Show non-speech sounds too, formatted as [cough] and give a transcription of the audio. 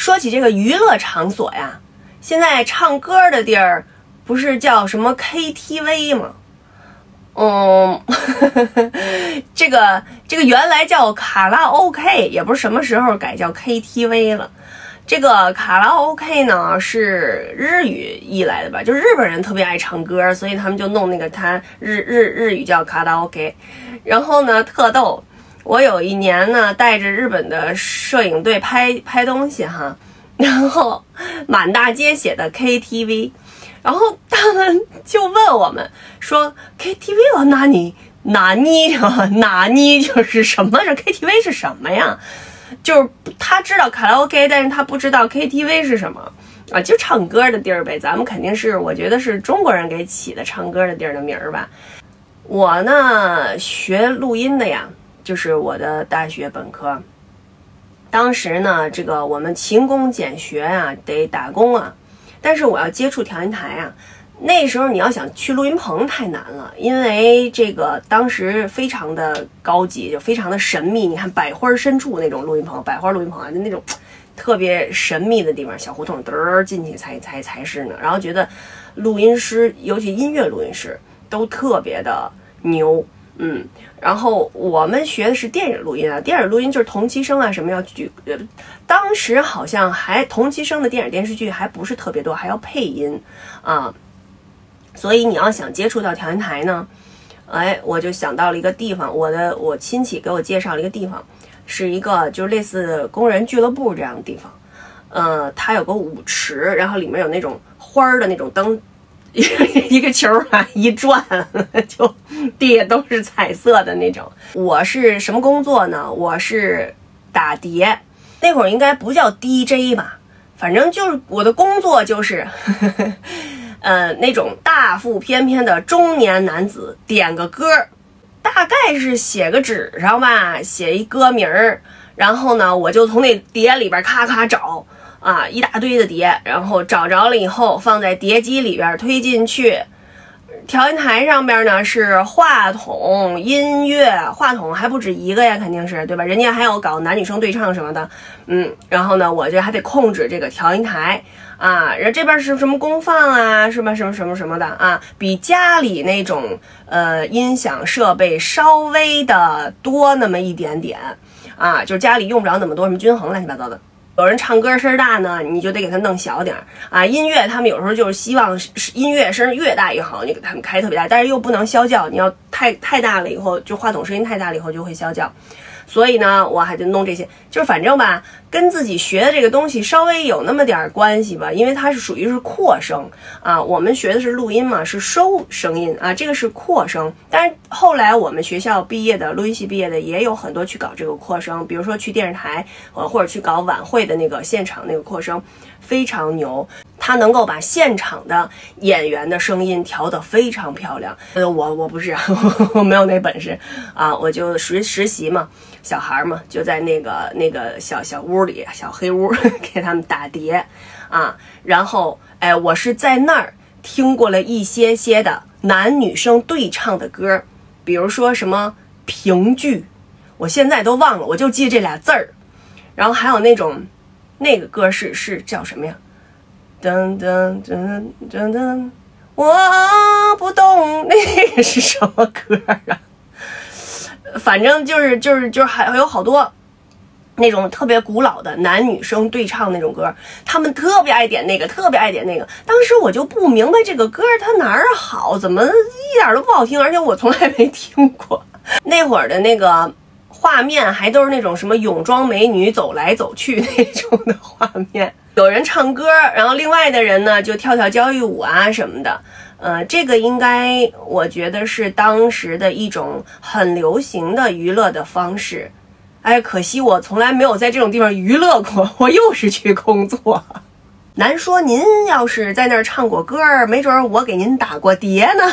说起这个娱乐场所呀，现在唱歌的地儿不是叫什么 KTV 吗？嗯，[laughs] 这个这个原来叫卡拉 OK，也不是什么时候改叫 KTV 了。这个卡拉 OK 呢是日语译来的吧？就日本人特别爱唱歌，所以他们就弄那个它日日日语叫卡拉 OK。然后呢，特逗，我有一年呢带着日本的摄影队拍拍东西哈，[laughs] 然后满大街写的 KTV。然后他们就问我们说：“KTV 了，哪里哪里哪里就是什么？这 KTV 是什么呀？就是他知道卡拉 OK，但是他不知道 KTV 是什么啊？就唱歌的地儿呗。咱们肯定是，我觉得是中国人给起的唱歌的地儿的名儿吧。我呢学录音的呀，就是我的大学本科。当时呢，这个我们勤工俭学啊，得打工啊。”但是我要接触调音台啊，那时候你要想去录音棚太难了，因为这个当时非常的高级，就非常的神秘。你看百花深处那种录音棚，百花录音棚啊，就那种特别神秘的地方，小胡同嘚儿进去才才才是呢。然后觉得录音师，尤其音乐录音师，都特别的牛。嗯，然后我们学的是电影录音啊，电影录音就是同期声啊，什么要举，呃，当时好像还同期声的电影电视剧还不是特别多，还要配音啊，所以你要想接触到调音台呢，哎，我就想到了一个地方，我的我亲戚给我介绍了一个地方，是一个就是类似工人俱乐部这样的地方，呃，它有个舞池，然后里面有那种花儿的那种灯。[laughs] 一个球啊，一转就地下都是彩色的那种。我是什么工作呢？我是打碟，那会儿应该不叫 DJ 吧，反正就是我的工作就是，[laughs] 呃，那种大腹翩翩的中年男子点个歌，大概是写个纸上吧，写一歌名儿，然后呢，我就从那碟里边咔咔找。啊，一大堆的碟，然后找着了以后放在碟机里边推进去。调音台上边呢是话筒、音乐，话筒还不止一个呀，肯定是对吧？人家还有搞男女生对唱什么的，嗯，然后呢，我就还得控制这个调音台啊。然后这边是什么功放啊，什么？什么什么什么的啊，比家里那种呃音响设备稍微的多那么一点点啊，就是家里用不着那么多，什么均衡乱七八糟的。有人唱歌声大呢，你就得给他弄小点儿啊。音乐他们有时候就是希望音乐声越大越好，你给他们开特别大，但是又不能消叫，你要太太大了以后，就话筒声音太大了以后就会消叫。所以呢，我还得弄这些，就是反正吧，跟自己学的这个东西稍微有那么点儿关系吧，因为它是属于是扩声啊。我们学的是录音嘛，是收声音啊，这个是扩声。但是后来我们学校毕业的录音系毕业的也有很多去搞这个扩声，比如说去电视台呃或者去搞晚会那个现场那个扩声，非常牛。他能够把现场的演员的声音调得非常漂亮。呃，我我不是，[laughs] 我没有那本事啊，我就实实习嘛，小孩嘛，就在那个那个小小屋里，小黑屋 [laughs] 给他们打碟啊。然后，哎，我是在那儿听过了一些些的男女生对唱的歌，比如说什么评剧，我现在都忘了，我就记这俩字儿。然后还有那种那个歌是是叫什么呀？噔噔噔噔噔，我不懂那个是什么歌啊？反正就是就是就是还有好多那种特别古老的男女生对唱那种歌，他们特别爱点那个，特别爱点那个。当时我就不明白这个歌它哪儿好，怎么一点都不好听，而且我从来没听过。那会儿的那个画面还都是那种什么泳装美女走来走去那种的画面。[laughs] 有人唱歌，然后另外的人呢就跳跳交谊舞啊什么的，呃，这个应该我觉得是当时的一种很流行的娱乐的方式。哎，可惜我从来没有在这种地方娱乐过，我又是去工作。[laughs] 难说您要是在那儿唱过歌儿，没准我给您打过碟呢。